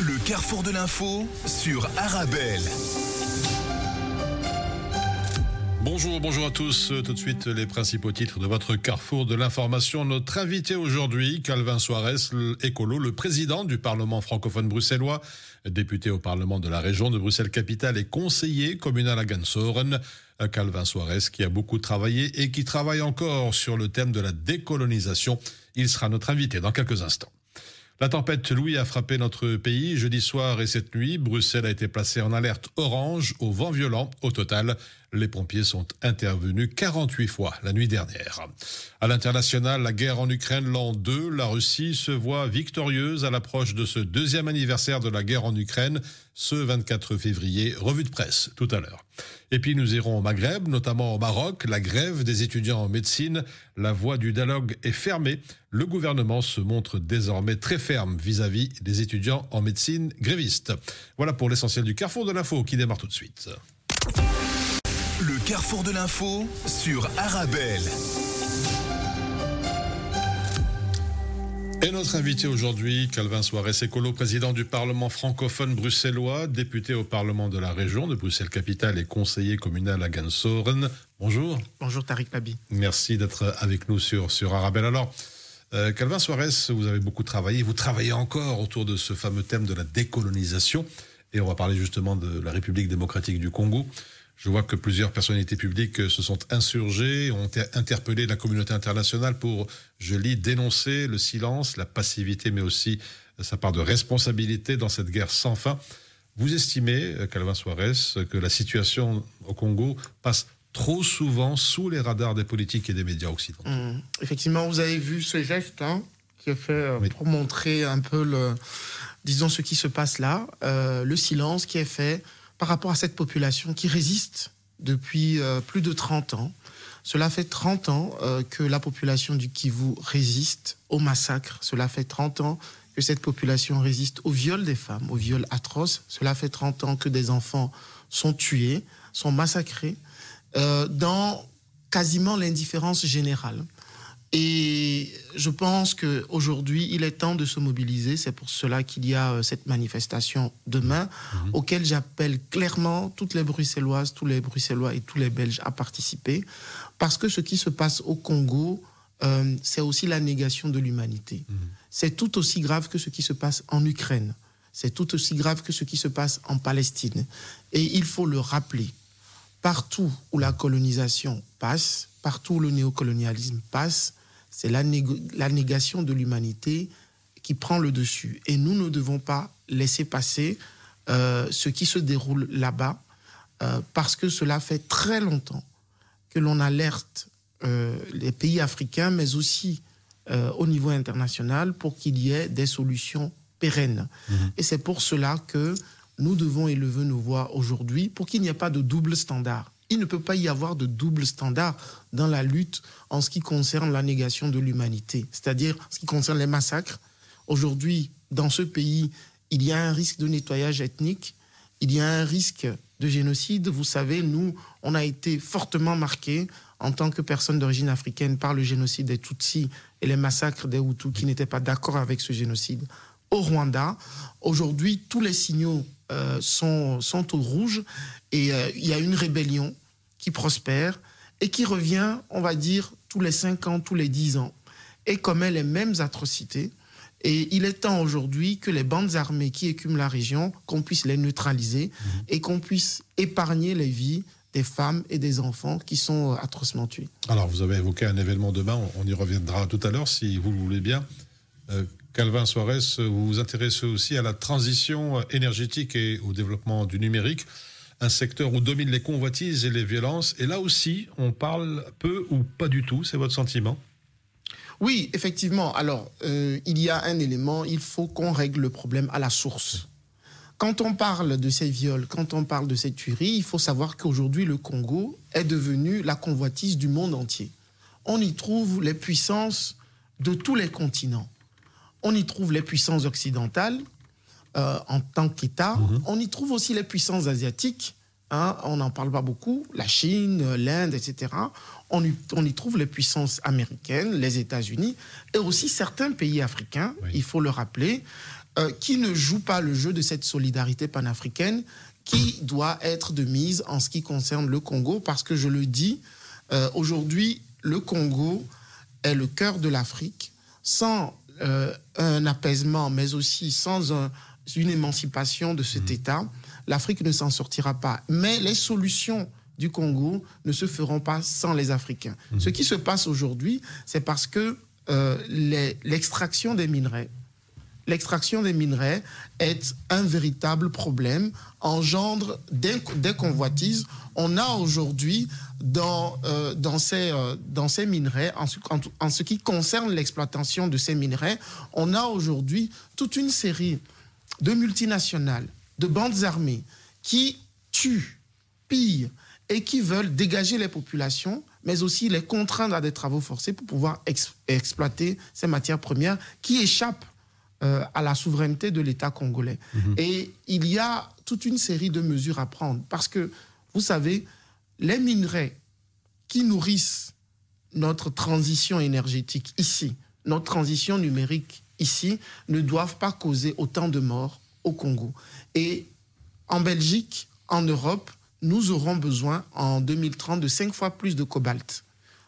Le carrefour de l'info sur Arabelle. Bonjour, bonjour à tous. Tout de suite, les principaux titres de votre carrefour de l'information. Notre invité aujourd'hui, Calvin Soares, écolo, le président du Parlement francophone bruxellois, député au Parlement de la région de Bruxelles-Capitale et conseiller communal à Gansoren. Calvin Soares qui a beaucoup travaillé et qui travaille encore sur le thème de la décolonisation. Il sera notre invité dans quelques instants. La tempête Louis a frappé notre pays jeudi soir et cette nuit. Bruxelles a été placée en alerte orange au vent violent. Au total, les pompiers sont intervenus 48 fois la nuit dernière. À l'international, la guerre en Ukraine l'an 2, la Russie se voit victorieuse à l'approche de ce deuxième anniversaire de la guerre en Ukraine, ce 24 février. Revue de presse tout à l'heure. Et puis nous irons au Maghreb, notamment au Maroc. La grève des étudiants en médecine, la voie du dialogue est fermée. Le gouvernement se montre désormais très ferme vis-à-vis des étudiants en médecine grévistes. Voilà pour l'essentiel du carrefour de l'info qui démarre tout de suite. Le carrefour de l'info sur Arabelle. Et notre invité aujourd'hui, Calvin Soares Écolo, président du Parlement francophone bruxellois, député au Parlement de la région de Bruxelles-Capitale et conseiller communal à Gansoren. Bonjour. Bonjour Tariq Pabi. Merci d'être avec nous sur, sur Arabelle. Alors, euh, Calvin Soares, vous avez beaucoup travaillé, vous travaillez encore autour de ce fameux thème de la décolonisation. Et on va parler justement de la République démocratique du Congo. Je vois que plusieurs personnalités publiques se sont insurgées, ont interpellé la communauté internationale pour, je lis, dénoncer le silence, la passivité, mais aussi sa part de responsabilité dans cette guerre sans fin. Vous estimez, Calvin Suarez, que la situation au Congo passe trop souvent sous les radars des politiques et des médias occidentaux? Mmh. Effectivement, vous avez vu ce geste hein, qui est fait euh, pour montrer un peu, le, disons, ce qui se passe là, euh, le silence qui est fait par rapport à cette population qui résiste depuis euh, plus de 30 ans. Cela fait 30 ans euh, que la population du Kivu résiste au massacre. Cela fait 30 ans que cette population résiste au viol des femmes, au viol atroce. Cela fait 30 ans que des enfants sont tués, sont massacrés, euh, dans quasiment l'indifférence générale. Et je pense qu'aujourd'hui, il est temps de se mobiliser. C'est pour cela qu'il y a euh, cette manifestation demain, mhm. auquel j'appelle clairement toutes les Bruxelloises, tous les Bruxellois et tous les Belges à participer. Parce que ce qui se passe au Congo, euh, c'est aussi la négation de l'humanité. Mhm. C'est tout aussi grave que ce qui se passe en Ukraine. C'est tout aussi grave que ce qui se passe en Palestine. Et il faut le rappeler. Partout où la colonisation passe, partout où le néocolonialisme passe, c'est la, négation de l'humanité qui prend le dessus. Et nous ne devons pas laisser passer euh, ce qui se déroule là-bas, euh, parce que cela fait très longtemps que l'on alerte euh, les pays africains, mais aussi au niveau international, pour qu'il y ait des solutions pérennes. Mhm. Et c'est pour cela que nous devons élever nos voix aujourd'hui, pour qu'il n'y ait pas de double standard. Il ne peut pas y avoir de double standard dans la lutte en ce qui concerne la négation de l'humanité, c'est-à-dire ce qui concerne les massacres. Aujourd'hui, dans ce pays, il y a un risque de nettoyage ethnique, il y a un risque de génocide. Vous savez, nous, on a été fortement marqués en tant que personnes d'origine africaine par le génocide des Tutsis et les massacres des Hutus qui n'étaient pas d'accord avec ce génocide au Rwanda. Aujourd'hui, tous les signaux sont, sont au rouge et euh, il y a une rébellion qui prospère et qui revient, on va dire, tous les 5 ans, tous les 10 ans et commet les mêmes atrocités. Et il est temps aujourd'hui que les bandes armées qui écument la région, qu'on puisse les neutraliser mmh. et qu'on puisse épargner les vies des femmes et des enfants qui sont euh, atrocement tués. Alors, vous avez évoqué un événement demain, on y reviendra tout à l'heure si vous le voulez bien. Calvin Suarez, vous vous intéressez aussi à la transition énergétique et au développement du numérique, un secteur où dominent les convoitises et les violences. Et là aussi, on parle peu ou pas du tout, c'est votre sentiment? Oui, effectivement. Alors, euh, il y a un élément, il faut qu'on règle le problème à la source. Quand on parle de ces viols, quand on parle de ces tueries, il faut savoir qu'aujourd'hui, le Congo est devenu la convoitise du monde entier. On y trouve les puissances de tous les continents on y trouve les puissances occidentales euh, en tant qu'État. Mhm. On y trouve aussi les puissances asiatiques. Hein, on n'en parle pas beaucoup. La Chine, l'Inde, etc. On y, on y, trouve les puissances américaines, les États-Unis et aussi certains pays africains, il faut le rappeler. euh, qui ne joue pas le jeu de cette solidarité panafricaine qui doit être de mise en ce qui concerne le Congo, parce que je le dis, euh, aujourd'hui, le Congo est le cœur de l'Afrique. Sans euh, un apaisement, mais aussi sans une émancipation de cet mmh. État, l'Afrique ne s'en sortira pas. Mais les solutions du Congo ne se feront pas sans les Africains. Mmh. Ce qui se passe aujourd'hui, c'est parce que l'extraction des minerais l'extraction des minerais est un véritable problème, engendre des, convoitises. On a aujourd'hui dans, euh, euh, ces minerais, en ce, en ce qui concerne l'exploitation de ces minerais, on a aujourd'hui toute une série de multinationales, de bandes armées qui tuent, pillent et qui veulent dégager les populations, mais aussi les contraindre à des travaux forcés pour pouvoir exploiter ces matières premières qui échappent euh, à la souveraineté de l'État congolais. Mhm. Et il y a toute une série de mesures à prendre parce que, vous savez, les minerais qui nourrissent notre transition énergétique ici, notre transition numérique ici, ne doivent pas causer autant de morts au Congo. Et en Belgique, en Europe, nous aurons besoin en 2030 de cinq fois plus de cobalt.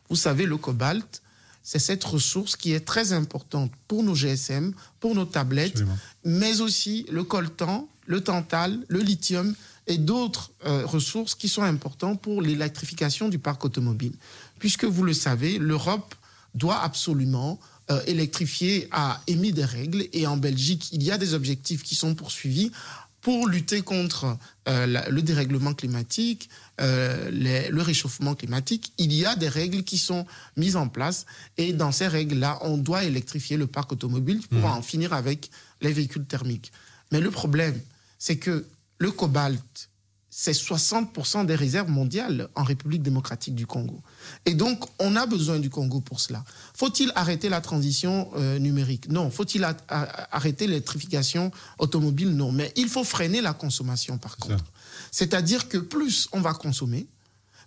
Vous savez, le cobalt, c'est cette ressource qui est très importante pour nos GSM, pour nos tablettes, mais aussi le coltan, le tantal, le lithium et d'autres euh, ressources qui sont importantes pour l'électrification du parc automobile. Puisque vous le savez, l'Europe doit absolument euh, électrifier, a émis des règles et en Belgique, il y a des objectifs qui sont poursuivis pour lutter contre euh, le dérèglement climatique, euh, le réchauffement climatique, il y a des règles qui sont mises en place. Et dans ces règles-là, on doit électrifier le parc automobile pour mmh. en finir avec les véhicules thermiques. Mais le problème, c'est que le cobalt, c'est 60% des réserves mondiales en République démocratique du Congo. Et donc, on a besoin du Congo pour cela. Faut-il arrêter la transition euh, numérique? Non. Faut-il arrêter l'électrification automobile? Non. Mais il faut freiner la consommation, par contre. C'est-à-dire que plus on va consommer,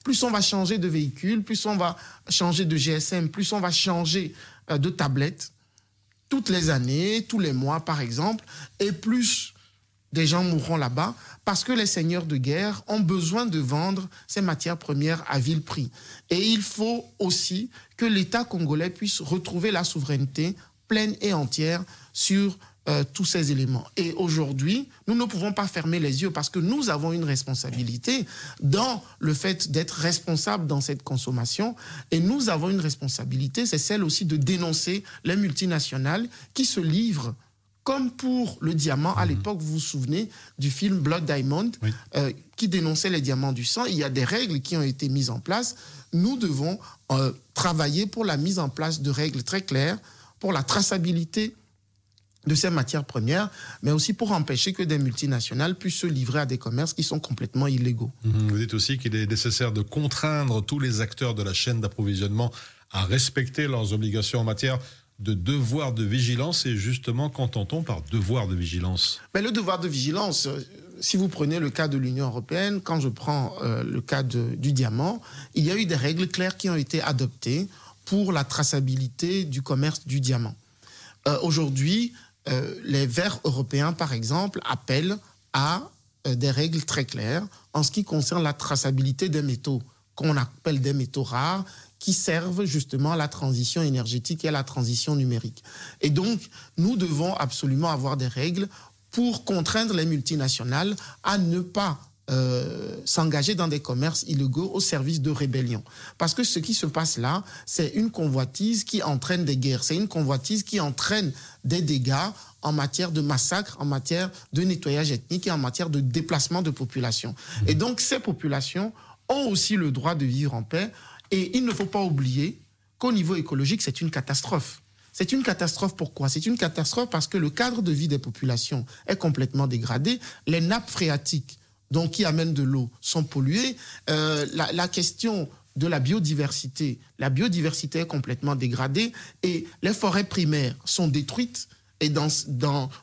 plus on va changer de véhicule, plus on va changer de GSM, plus on va changer euh, de tablette, toutes les années, tous les mois, par exemple, et plus des gens mourront là-bas parce que les seigneurs de guerre ont besoin de vendre ces matières premières à vil prix. Et il faut aussi que l'État congolais puisse retrouver la souveraineté pleine et entière sur euh, tous ces éléments. Et aujourd'hui, nous ne pouvons pas fermer les yeux parce que nous avons une responsabilité dans le fait d'être responsable dans cette consommation. Et nous avons une responsabilité, c'est celle aussi de dénoncer les multinationales qui se livrent comme pour le diamant, à mhm. l'époque, vous vous souvenez du film Blood Diamond, euh, qui dénonçait les diamants du sang. Il y a des règles qui ont été mises en place. Nous devons euh, travailler pour la mise en place de règles très claires pour la traçabilité de ces matières premières, mais aussi pour empêcher que des multinationales puissent se livrer à des commerces qui sont complètement illégaux. Mhm. Vous dites aussi qu'il est nécessaire de contraindre tous les acteurs de la chaîne d'approvisionnement à respecter leurs obligations en matière de devoir de vigilance et justement qu'entend-on par devoir de vigilance? Mais Le devoir de vigilance, euh, si vous prenez le cas de l'Union européenne, quand je prends euh, le cas du diamant, il y a eu des règles claires qui ont été adoptées pour la traçabilité du commerce du diamant. Euh, aujourd'hui, les Verts européens, par exemple, appellent à des règles très claires en ce qui concerne la traçabilité des métaux qu'on appelle des métaux rares qui servent justement à la transition énergétique et à la transition numérique. Et donc, nous devons absolument avoir des règles pour contraindre les multinationales à ne pas euh, s'engager dans des commerces illégaux au service de rébellion. Parce que ce qui se passe là, c'est une convoitise qui entraîne des guerres, c'est une convoitise qui entraîne des dégâts en matière de massacre, en matière de nettoyage ethnique et en matière de déplacement de population. Et donc ces populations ont aussi le droit de vivre en paix et il ne faut pas oublier qu'au niveau écologique, c'est une catastrophe. C'est une catastrophe pourquoi? C'est une catastrophe parce que le cadre de vie des populations est complètement dégradé. Les nappes phréatiques, donc qui amènent de l'eau, sont polluées. Euh, la, question de la biodiversité, la biodiversité est complètement dégradée et les forêts primaires sont détruites. Et dans,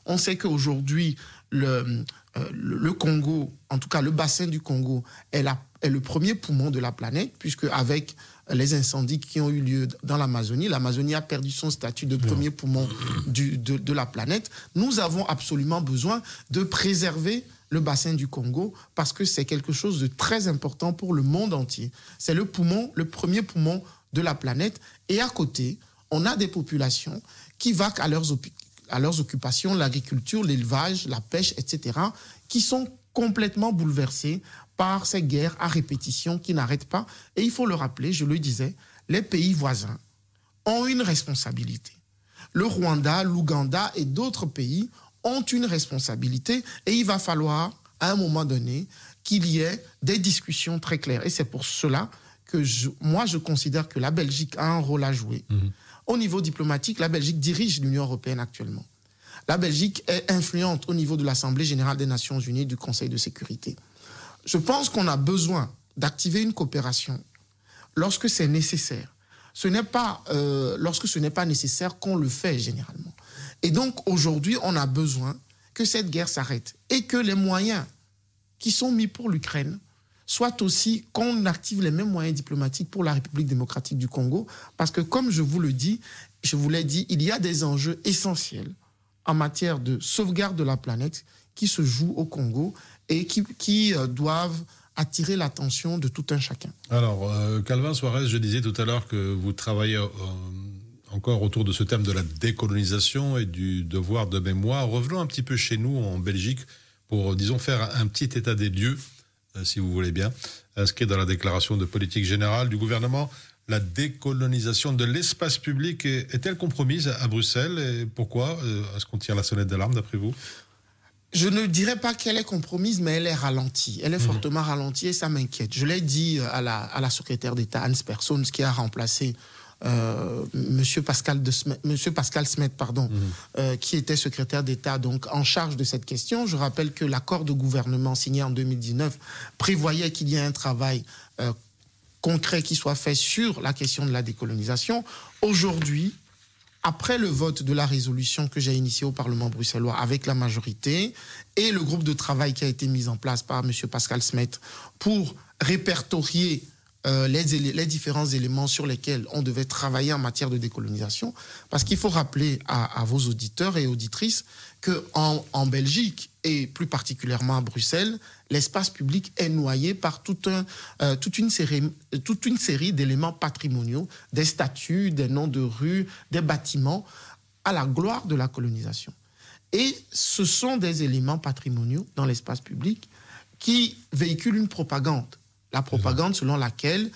on sait qu'aujourd'hui, le, euh, le Congo, en tout cas le bassin du Congo, est, est le premier poumon de la planète, puisque avec les incendies qui ont eu lieu dans l'Amazonie. L'Amazonie a perdu son statut de premier poumon de, de la planète. Nous avons absolument besoin de préserver le bassin du Congo parce que c'est quelque chose de très important pour le monde entier. C'est le poumon, le premier poumon de la planète. Et à côté, on a des populations qui vaquent à leurs, à leurs occupations, l'agriculture, l'élevage, la pêche, etc., qui sont complètement bouleversées par ces guerres à répétition qui n'arrêtent pas. Et il faut le rappeler, je le disais, les pays voisins ont une responsabilité. Le Rwanda, l'Ouganda et d'autres pays ont une responsabilité et il va falloir, à un moment donné, qu'il y ait des discussions très claires. Et c'est pour cela que moi, je considère que la Belgique a un rôle à jouer. Mhm. Au niveau diplomatique, la Belgique dirige l'Union européenne actuellement. La Belgique est influente au niveau de l'Assemblée générale des Nations unies, du Conseil de sécurité. Je pense qu'on a besoin d'activer une coopération lorsque c'est nécessaire. Ce n'est pas euh, lorsque ce n'est pas nécessaire qu'on le fait généralement. Et donc aujourd'hui, on a besoin que cette guerre s'arrête et que les moyens qui sont mis pour l'Ukraine soient aussi qu'on active les mêmes moyens diplomatiques pour la République démocratique du Congo, parce que comme je vous le dis, je vous l'ai dit, il y a des enjeux essentiels en matière de sauvegarde de la planète qui se jouent au Congo et qui, euh, doivent attirer l'attention de tout un chacun. Alors, euh, Calvin Suarez, je disais tout à l'heure que vous travaillez euh, encore autour de ce thème de la décolonisation et du devoir de mémoire. Revenons un petit peu chez nous, en Belgique, pour, disons, faire un petit état des lieux, si vous voulez bien, inscrit dans la déclaration de politique générale du gouvernement. La décolonisation de l'espace public est-elle compromise à Bruxelles et pourquoi Est-ce qu'on tire la sonnette d'alarme d'après vous? Je ne dirais pas qu'elle est compromise, mais elle est ralentie. Elle est mhm. fortement ralentie et ça m'inquiète. Je l'ai dit à la, à la secrétaire d'État Hans Persons, qui a remplacé euh, Monsieur Pascal de Monsieur Pascal Smet, pardon, mhm. euh, qui était secrétaire d'État donc en charge de cette question. Je rappelle que l'accord de gouvernement signé en 2019 prévoyait qu'il y ait un travail euh, concret qui soit fait sur la question de la décolonisation. Aujourd'hui, après le vote de la résolution que j'ai initiée au Parlement bruxellois avec la majorité et le groupe de travail qui a été mis en place par M. Pascal Smet pour répertorier euh, les, différents éléments sur lesquels on devait travailler en matière de décolonisation. Parce qu'il faut rappeler à, vos auditeurs et auditrices qu'en en, Belgique, et plus particulièrement à Bruxelles, l'espace public est noyé par euh, toute une série d'éléments patrimoniaux, des statues, des noms de rues, des bâtiments, à la gloire de la colonisation. Et ce sont des éléments patrimoniaux dans l'espace public qui véhiculent une propagande la propagande selon laquelle,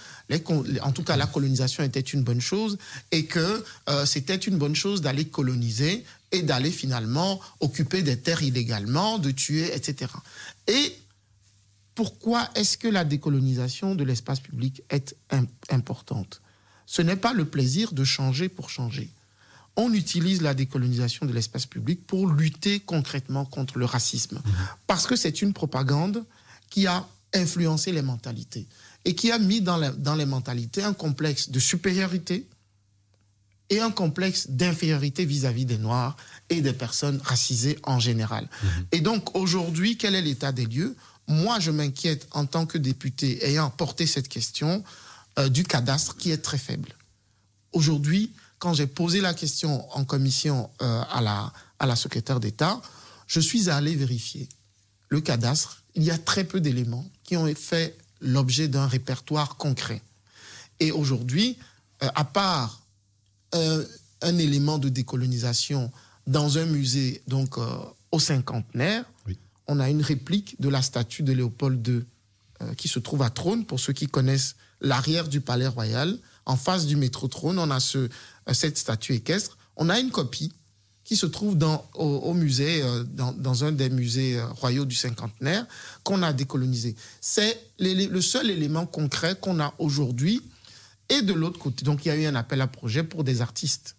en tout cas, la colonisation était une bonne chose et que euh, c'était une bonne chose d'aller coloniser et d'aller finalement occuper des terres illégalement, de tuer, etc. Et pourquoi est-ce que la décolonisation de l'espace public est importante? Ce n'est pas le plaisir de changer pour changer. On utilise la décolonisation de l'espace public pour lutter concrètement contre le racisme. Mmh. Parce que c'est une propagande qui a influencer les mentalités et qui a mis dans, dans les mentalités un complexe de supériorité et un complexe d'infériorité vis-à-vis des Noirs et des personnes racisées en général. Mhm. Et donc aujourd'hui, quel est l'état des lieux? Moi, je m'inquiète en tant que député ayant porté cette question euh, du cadastre qui est très faible. Aujourd'hui, quand j'ai posé la question en commission euh, à, la, à la secrétaire d'État, je suis allé vérifier le cadastre. Il y a très peu d'éléments qui ont fait l'objet d'un répertoire concret. Et aujourd'hui, euh, à part euh, un élément de décolonisation dans un musée donc euh, au cinquantenaire, on a une réplique de la statue de Léopold II qui se trouve à Trône, pour ceux qui connaissent l'arrière du palais royal. En face du métro Trône, on a ce, cette statue équestre. On a une copie qui se trouve dans, au, musée, euh, dans, un des musées euh, royaux du cinquantenaire, qu'on a décolonisé. C'est le seul élément concret qu'on a aujourd'hui. Et de l'autre côté, donc il y a eu un appel à projet pour des artistes.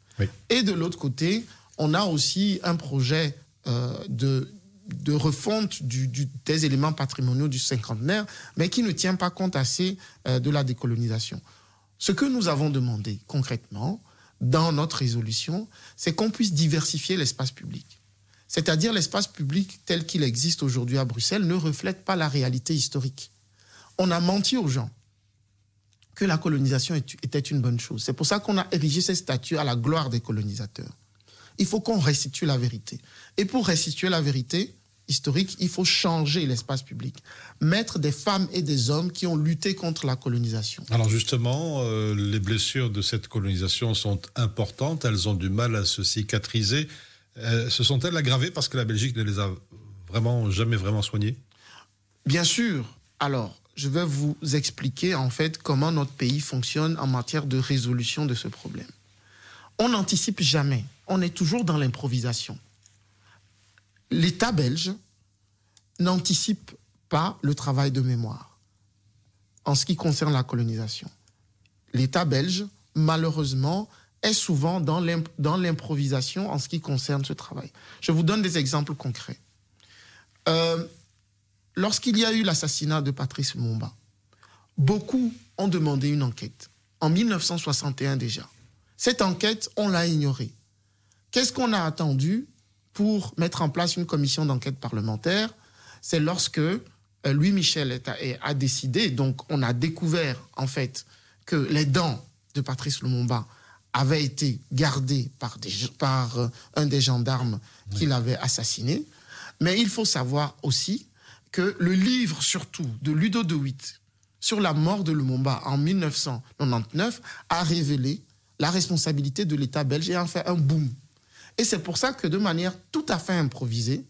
Et de l'autre côté, on a aussi un projet euh, de, de refonte du, des éléments patrimoniaux du cinquantenaire, mais qui ne tient pas compte assez de la décolonisation. Ce que nous avons demandé concrètement, dans notre résolution, c'est qu'on puisse diversifier l'espace public. C'est-à-dire l'espace public tel qu'il existe aujourd'hui à Bruxelles ne reflète pas la réalité historique. On a menti aux gens que la colonisation était une bonne chose. C'est pour ça qu'on a érigé ces statues à la gloire des colonisateurs. Il faut qu'on restitue la vérité. Et pour restituer la vérité historique, il faut changer l'espace public, mettre des femmes et des hommes qui ont lutté contre la colonisation. Alors justement, euh, les blessures de cette colonisation sont importantes, elles ont du mal à se cicatriser. Euh, se sont-elles aggravées parce que la Belgique ne les a vraiment jamais vraiment soignées? Bien sûr. Alors, je vais vous expliquer en fait comment notre pays fonctionne en matière de résolution de ce problème. On n'anticipe jamais, on est toujours dans l'improvisation. L'État belge n'anticipe pas le travail de mémoire en ce qui concerne la colonisation. L'État belge, malheureusement, est souvent dans l'improvisation en ce qui concerne ce travail. Je vous donne des exemples concrets. Euh, lorsqu'il y a eu l'assassinat de Patrice Lumumba, beaucoup ont demandé une enquête. En 1961 déjà. Cette enquête, on l'a ignorée. Qu'est-ce qu'on a attendu? Pour mettre en place une commission d'enquête parlementaire C'est lorsque euh, Louis Michel a, décidé, donc on a découvert en fait que les dents de Patrice Lumumba avaient été gardées par, par euh, un des gendarmes qui l'avait assassiné. Mais il faut savoir aussi que le livre surtout de Ludo de Witt sur la mort de Lumumba en 1999 a révélé la responsabilité de l'État belge et a fait un boom. Et c'est pour ça que de manière tout à fait improvisée,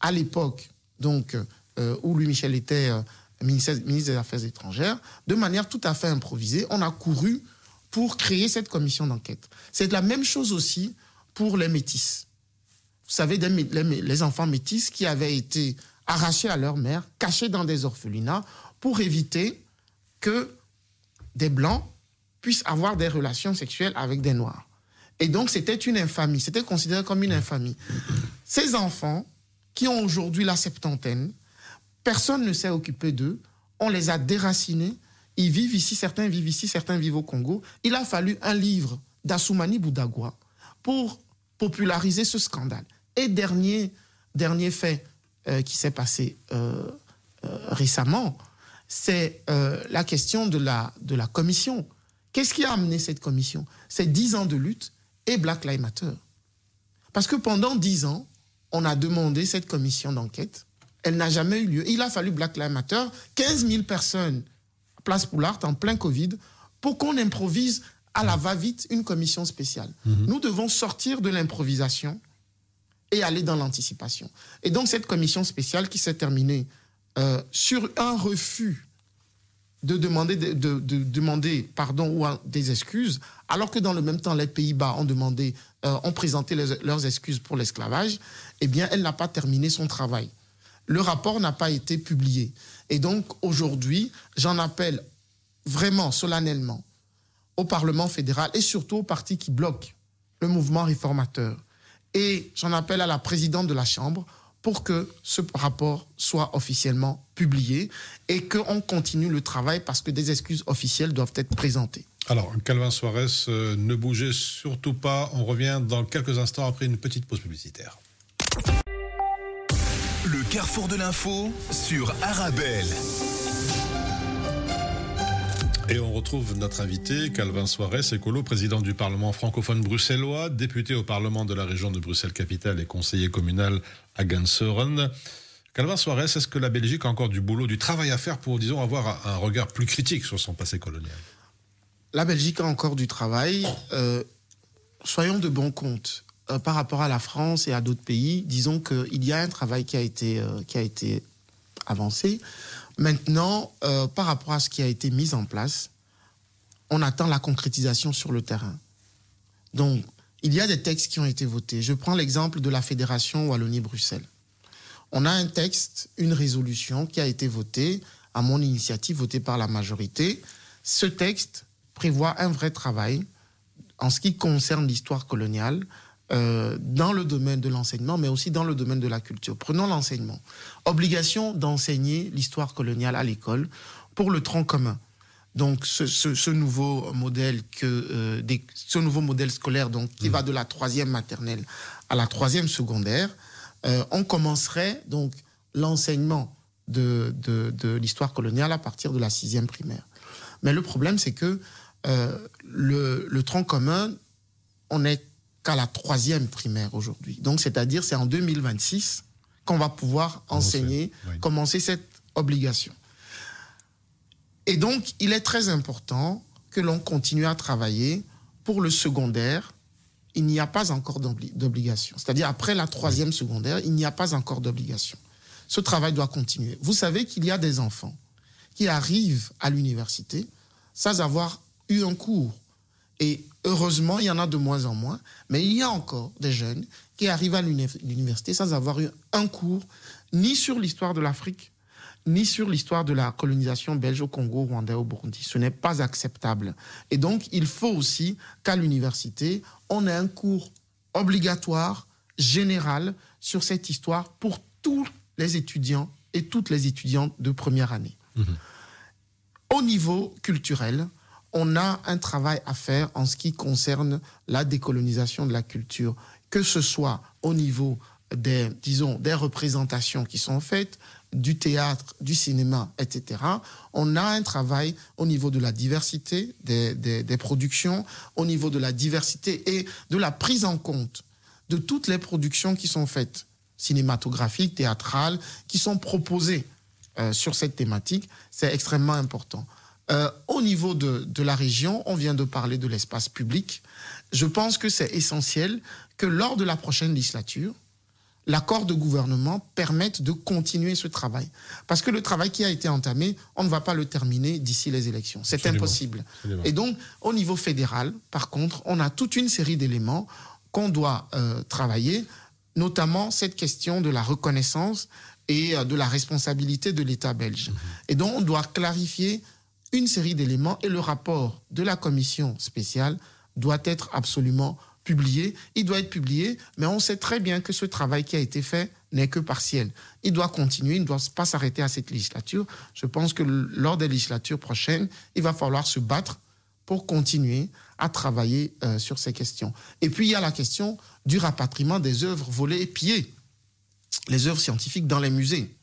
à l'époque donc euh, où Louis Michel était euh, ministre, des Affaires étrangères, de manière tout à fait improvisée, on a couru pour créer cette commission d'enquête. C'est la même chose aussi pour les métis. Vous savez, les enfants métis qui avaient été arrachés à leur mère, cachés dans des orphelinats, pour éviter que des Blancs puissent avoir des relations sexuelles avec des Noirs. Et donc, c'était une infamie, c'était considéré comme une infamie. Ces enfants, qui ont aujourd'hui la septantaine, personne ne s'est occupé d'eux, on les a déracinés, ils vivent ici, certains vivent ici, certains vivent au Congo. Il a fallu un livre d'Assoumani Boudagua pour populariser ce scandale. Et dernier, dernier fait euh, qui s'est passé euh, euh, récemment, c'est la question de la, de la commission. Qu'est-ce qui a amené cette commission? C'est dix ans de lutte et Black Lives Matter. Parce que pendant dix ans, on a demandé cette commission d'enquête. Elle n'a jamais eu lieu. Il a fallu Black Lives Matter, 15 000 personnes, place Poulard, en plein Covid, pour qu'on improvise à la va-vite une commission spéciale. Mhm. Nous devons sortir de l'improvisation et aller dans l'anticipation. Et donc cette commission spéciale qui s'est terminée euh, sur un refus de demander, de, demander pardon ou des excuses, alors que dans le même temps les Pays-Bas ont demandé, euh, ont présenté leurs excuses pour l'esclavage, eh bien elle n'a pas terminé son travail. Le rapport n'a pas été publié. Et donc aujourd'hui, j'en appelle vraiment solennellement au Parlement fédéral et surtout aux partis qui bloquent le mouvement réformateur et j'en appelle à la présidente de la Chambre pour que ce rapport soit officiellement publié et qu'on continue le travail parce que des excuses officielles doivent être présentées. Alors, Calvin Suarez, euh, ne bougez surtout pas. On revient dans quelques instants après une petite pause publicitaire. Le carrefour de l'info sur Arabelle. Et on retrouve notre invité, Calvin Soares, écolo, président du Parlement francophone bruxellois, député au Parlement de la région de Bruxelles-Capitale et conseiller communal à Gansoren. Calvin Soares, est-ce que la Belgique a encore du boulot, du travail à faire pour, disons, avoir un regard plus critique sur son passé colonial? La Belgique a encore du travail. Euh, soyons de bon compte. Euh, par rapport à la France et à d'autres pays, disons qu'il y a un travail qui a été, euh, qui a été avancé. Maintenant, par rapport à ce qui a été mis en place, on attend la concrétisation sur le terrain. Donc, il y a des textes qui ont été votés. Je prends l'exemple de la Fédération Wallonie-Bruxelles. On a un texte, une résolution qui a été votée, à mon initiative, votée par la majorité. Ce texte prévoit un vrai travail en ce qui concerne l'histoire coloniale, euh, dans le domaine de l'enseignement, mais aussi dans le domaine de la culture. Prenons l'enseignement. Obligation d'enseigner l'histoire coloniale à l'école pour le tronc commun. Donc ce, nouveau modèle que euh, ce nouveau modèle scolaire donc qui mmh. va de la troisième maternelle à la troisième secondaire, euh, on commencerait donc l'enseignement de, de, de l'histoire coloniale à partir de la sixième primaire. Mais le problème, c'est que euh, le, le tronc commun, on n'est qu'à la troisième primaire aujourd'hui. Donc, c'est-à-dire, c'est en 2026 qu'on va pouvoir enseigner, commencer cette obligation. Et donc, il est très important que l'on continue à travailler pour le secondaire. Il n'y a pas encore d'obligation. C'est-à-dire, après la troisième secondaire, il n'y a pas encore d'obligation. Ce travail doit continuer. Vous savez qu'il y a des enfants qui arrivent à l'université sans avoir eu un cours. Et heureusement, il y en a de moins en moins, mais il y a encore des jeunes qui arrivent à l'université sans avoir eu un cours ni sur l'histoire de l'Afrique, ni sur l'histoire de la colonisation belge au Congo, Rwanda, au Burundi. Ce n'est pas acceptable. Et donc, il faut aussi qu'à l'université, on ait un cours obligatoire, général, sur cette histoire pour tous les étudiants et toutes les étudiantes de première année. Mhm. Au niveau culturel, on a un travail à faire en ce qui concerne la décolonisation de la culture, que ce soit au niveau des, disons, des représentations qui sont faites, du théâtre, du cinéma, etc. On a un travail au niveau de la diversité des, des, productions, au niveau de la diversité et de la prise en compte de toutes les productions qui sont faites, cinématographiques, théâtrales, qui sont proposées euh, sur cette thématique. C'est extrêmement important. Euh, au niveau de, de, la région, on vient de parler de l'espace public. Je pense que c'est essentiel que lors de la prochaine législature, l'accord de gouvernement permette de continuer ce travail. Parce que le travail qui a été entamé, on ne va pas le terminer d'ici les élections. C'est impossible. Et donc, au niveau fédéral, par contre, on a toute une série d'éléments qu'on doit euh, travailler, notamment cette question de la reconnaissance et euh, de la responsabilité de l'État belge. Mhm. Et donc, on doit clarifier une série d'éléments et le rapport de la commission spéciale doit être absolument publié, il doit être publié, mais on sait très bien que ce travail qui a été fait n'est que partiel. Il doit continuer, il ne doit pas s'arrêter à cette législature. Je pense que lors des législatures prochaines, il va falloir se battre pour continuer à travailler euh, sur ces questions. Et puis, il y a la question du rapatriement des œuvres volées et pillées, les œuvres scientifiques dans les musées.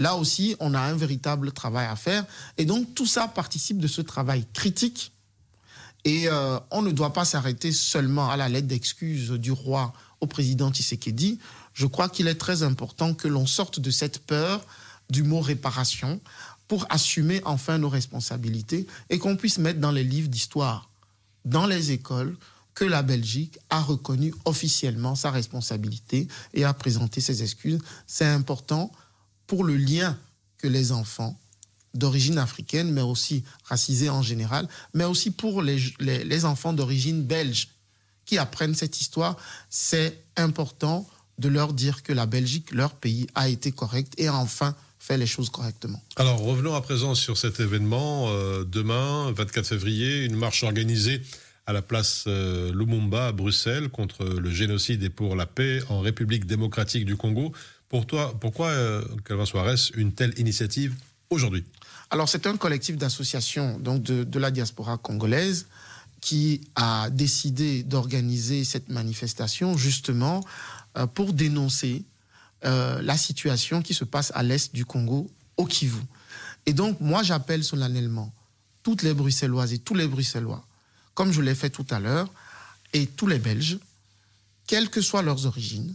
Là aussi, on a un véritable travail à faire. Et donc, tout ça participe de ce travail critique et euh, on ne doit pas s'arrêter seulement à la lettre d'excuse du roi au président Tshisekedi. Je crois qu'il est très important que l'on sorte de cette peur du mot réparation pour assumer enfin nos responsabilités et qu'on puisse mettre dans les livres d'histoire, dans les écoles, que la Belgique a reconnu officiellement sa responsabilité et a présenté ses excuses. C'est important pour le lien que les enfants d'origine africaine, mais aussi racisés en général, mais aussi pour les, les, enfants d'origine belge qui apprennent cette histoire, c'est important de leur dire que la Belgique, leur pays, a été correct et enfin fait les choses correctement. Alors revenons à présent sur cet événement. Euh, demain, 24 février, une marche organisée à la place euh, Lumumba à Bruxelles contre le génocide et pour la paix en République démocratique du Congo. Pourquoi, euh, Calvin Suarez, une telle initiative aujourd'hui? Alors, c'est un collectif d'associations donc de, la diaspora congolaise qui a décidé d'organiser cette manifestation justement euh, pour dénoncer euh, la situation qui se passe à l'est du Congo, au Kivu. Et donc, moi, j'appelle solennellement toutes les Bruxelloises et tous les Bruxellois, comme je l'ai fait tout à l'heure, et tous les Belges, quelles que soient leurs origines.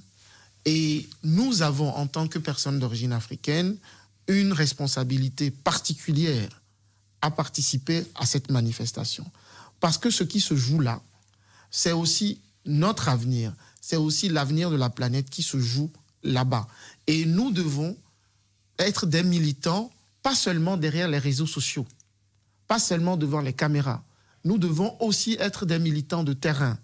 Et nous avons, en tant que personnes d'origine africaine, une responsabilité particulière à participer à cette manifestation. Parce que ce qui se joue là, c'est aussi notre avenir, c'est aussi l'avenir de la planète qui se joue là-bas. Et nous devons être des militants, pas seulement derrière les réseaux sociaux, pas seulement devant les caméras. Nous devons aussi être des militants de terrain.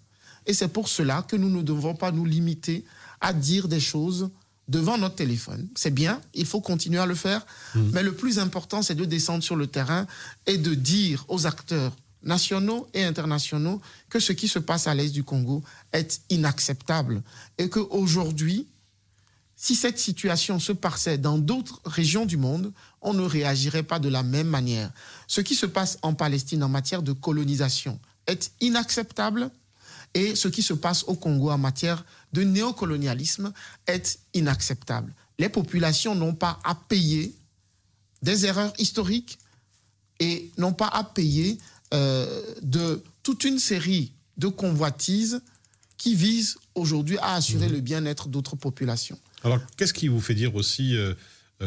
Et c'est pour cela que nous ne devons pas nous limiter à dire des choses devant notre téléphone. C'est bien, il faut continuer à le faire, mmh. mais le plus important, c'est de descendre sur le terrain et de dire aux acteurs nationaux et internationaux que ce qui se passe à l'est du Congo est inacceptable et qu'aujourd'hui, si cette situation se passait dans d'autres régions du monde, on ne réagirait pas de la même manière. Ce qui se passe en Palestine en matière de colonisation est inacceptable et ce qui se passe au Congo en matière de néocolonialisme est inacceptable. Les populations n'ont pas à payer des erreurs historiques et n'ont pas à payer euh, de toute une série de convoitises qui visent aujourd'hui à assurer mmh. le bien-être d'autres populations. Alors, qu'est-ce qui vous fait dire aussi euh, euh,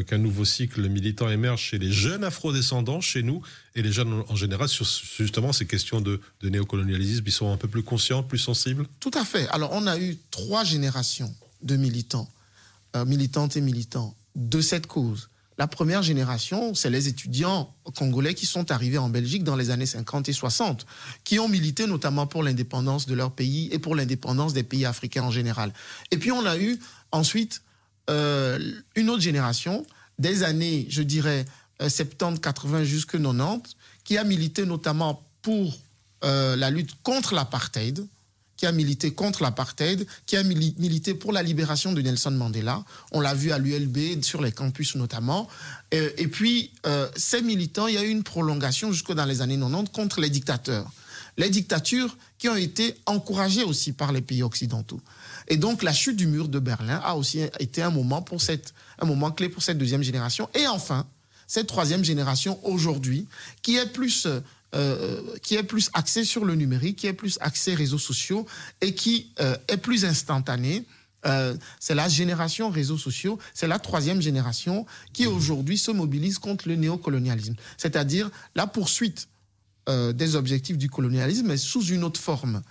qu'un nouveau cycle militant émerge chez les jeunes afrodescendants, chez nous, et les jeunes en général, sur justement ces questions de, néocolonialisme Ils sont un peu plus conscients, plus sensibles? Tout à fait. Alors, on a eu trois générations de militants, militantes et militants, de cette cause. La première génération, c'est les étudiants congolais qui sont arrivés en Belgique dans les années 50 et 60, qui ont milité notamment pour l'indépendance de leur pays et pour l'indépendance des pays africains en général. Et puis on a eu ensuite euh, une autre génération, des années, je dirais, 70, 80 jusque 90, qui a milité notamment pour euh, la lutte contre l'apartheid, qui a milité contre l'apartheid, qui a milité pour la libération de Nelson Mandela. On l'a vu à l'ULB, sur les campus notamment. Euh, et, puis, euh, ces militants, il y a eu une prolongation jusque dans les années 90 contre les dictateurs. Les dictatures qui ont été encouragées aussi par les pays occidentaux. Et donc, la chute du mur de Berlin a aussi été un moment, pour cette, un moment clé pour cette deuxième génération. Et enfin, cette troisième génération aujourd'hui, qui est plus euh, qui est plus axé sur le numérique, qui est plus axé réseaux sociaux et qui euh, est plus instantané. Euh, c'est la génération réseaux sociaux, c'est la troisième génération qui aujourd'hui se mobilise contre le néocolonialisme, c'est-à-dire la poursuite des objectifs du colonialisme, mais sous une autre forme.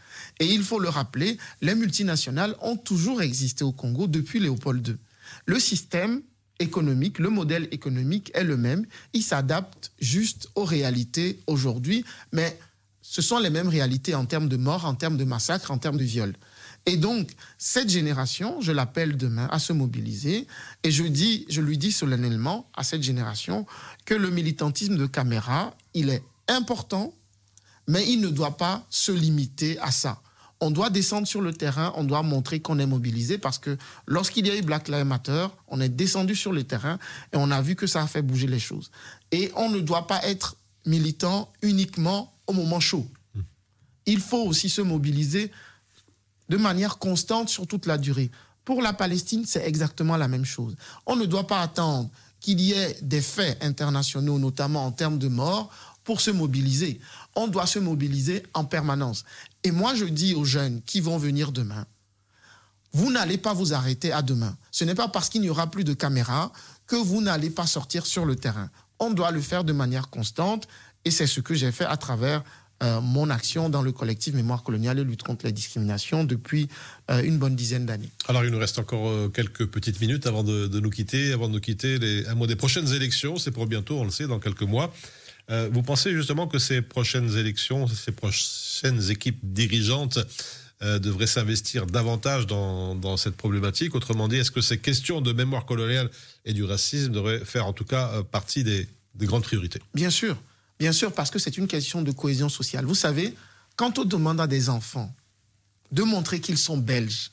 Et il faut le rappeler, les multinationales ont toujours existé au Congo depuis Léopold II. Le système économique, le modèle économique est le même. Il s'adapte juste aux réalités aujourd'hui, mais ce sont les mêmes réalités en termes de mort, en termes de massacre, en termes de viol. Et donc, cette génération, je l'appelle demain à se mobiliser et je, dis, je lui dis solennellement à cette génération que le militantisme de caméra, il est important, mais il ne doit pas se limiter à ça on doit descendre sur le terrain, on doit montrer qu'on est mobilisé parce que lorsqu'il y a eu Black Lives Matter, on est descendu sur le terrain et on a vu que ça a fait bouger les choses. Et on ne doit pas être militant uniquement au moment chaud. Il faut aussi se mobiliser de manière constante sur toute la durée. Pour la Palestine, c'est exactement la même chose. On ne doit pas attendre qu'il y ait des faits internationaux, notamment en termes de morts, pour se mobiliser. On doit se mobiliser en permanence. Et moi, je dis aux jeunes qui vont venir demain, vous n'allez pas vous arrêter à demain. Ce n'est pas parce qu'il n'y aura plus de caméras que vous n'allez pas sortir sur le terrain. On doit le faire de manière constante et c'est ce que j'ai fait à travers euh, mon action dans le collectif Mémoire coloniale et lutte contre les discriminations depuis euh, une bonne dizaine d'années. Alors il nous reste encore euh, quelques petites minutes avant de, nous quitter, avant de nous quitter un mot des prochaines élections, c'est pour bientôt, on le sait, dans quelques mois. Euh, vous pensez justement que ces prochaines élections, ces prochaines équipes dirigeantes euh, devraient s'investir davantage dans, cette problématique? Autrement dit, est-ce que ces questions de mémoire coloniale et du racisme devraient faire en tout cas euh, partie des, des grandes priorités? Bien sûr, bien sûr, parce que c'est une question de cohésion sociale. Vous savez, quand on demande à des enfants de montrer qu'ils sont belges,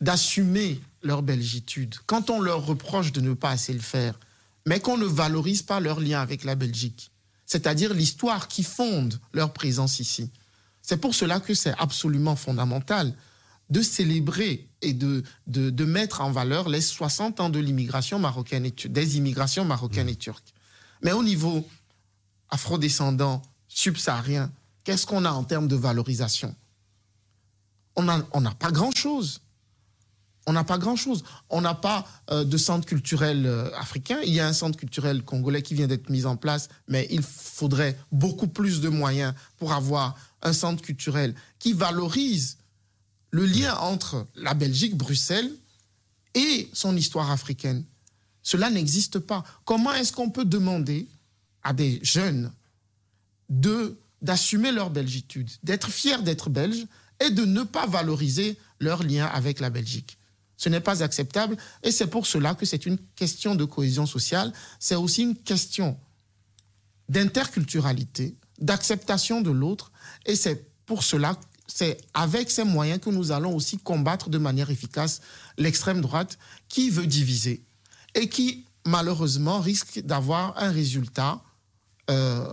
d'assumer leur belgitude, quand on leur reproche de ne pas assez le faire, mais qu'on ne valorise pas leur lien avec la Belgique, c'est-à-dire l'histoire qui fonde leur présence ici. C'est pour cela que c'est absolument fondamental de célébrer et de, de, mettre en valeur les 60 ans de l'immigration marocaine et des immigrations marocaines et turques. Mais au niveau afrodescendant, subsaharien, qu'est-ce qu'on a en termes de valorisation? On n'a on pas grand-chose. On n'a pas grand-chose. On n'a pas euh, de centre culturel euh, africain. Il y a un centre culturel congolais qui vient d'être mis en place, mais il faudrait beaucoup plus de moyens pour avoir un centre culturel qui valorise le lien entre la Belgique, Bruxelles et son histoire africaine. Cela n'existe pas. Comment est-ce qu'on peut demander à des jeunes de d'assumer leur belgitude, d'être fiers d'être belges et de ne pas valoriser leur lien avec la Belgique? Ce n'est pas acceptable et c'est pour cela que c'est une question de cohésion sociale, c'est aussi une question d'interculturalité, d'acceptation de l'autre et c'est pour cela, c'est avec ces moyens que nous allons aussi combattre de manière efficace l'extrême droite qui veut diviser et qui malheureusement risque d'avoir un résultat euh,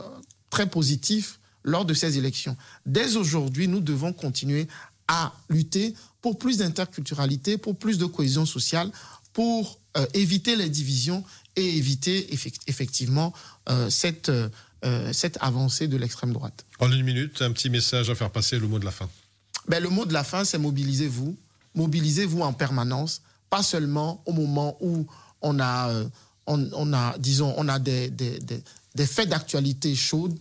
très positif lors de ces élections. Dès aujourd'hui, nous devons continuer à lutter pour plus d'interculturalité, pour plus de cohésion sociale, pour euh, éviter les divisions et éviter effectivement euh, cette, euh, cette avancée de l'extrême droite. En une minute, un petit message à faire passer, le mot de la fin. Ben, le mot de la fin, c'est mobilisez-vous. Mobilisez-vous en permanence, pas seulement au moment où on a, on, a disons, on a des, des, des faits d'actualité chaudes.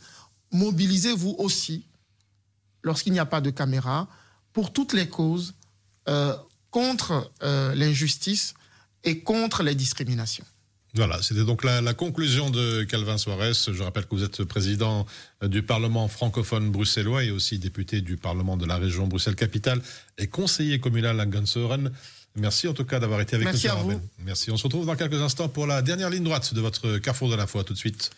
Mobilisez-vous aussi, lorsqu'il n'y a pas de caméra, pour toutes les causes euh, contre euh, l'injustice et contre les discriminations. Voilà, c'était donc la, conclusion de Calvin Soares. Je rappelle que vous êtes président du Parlement francophone bruxellois et aussi député du Parlement de la région Bruxelles-Capitale et conseiller communal à Gansoren. Merci en tout cas d'avoir été avec nous. Merci à vous. Merci. On se retrouve dans quelques instants pour la dernière ligne droite de votre Carrefour de l'info. À tout de suite.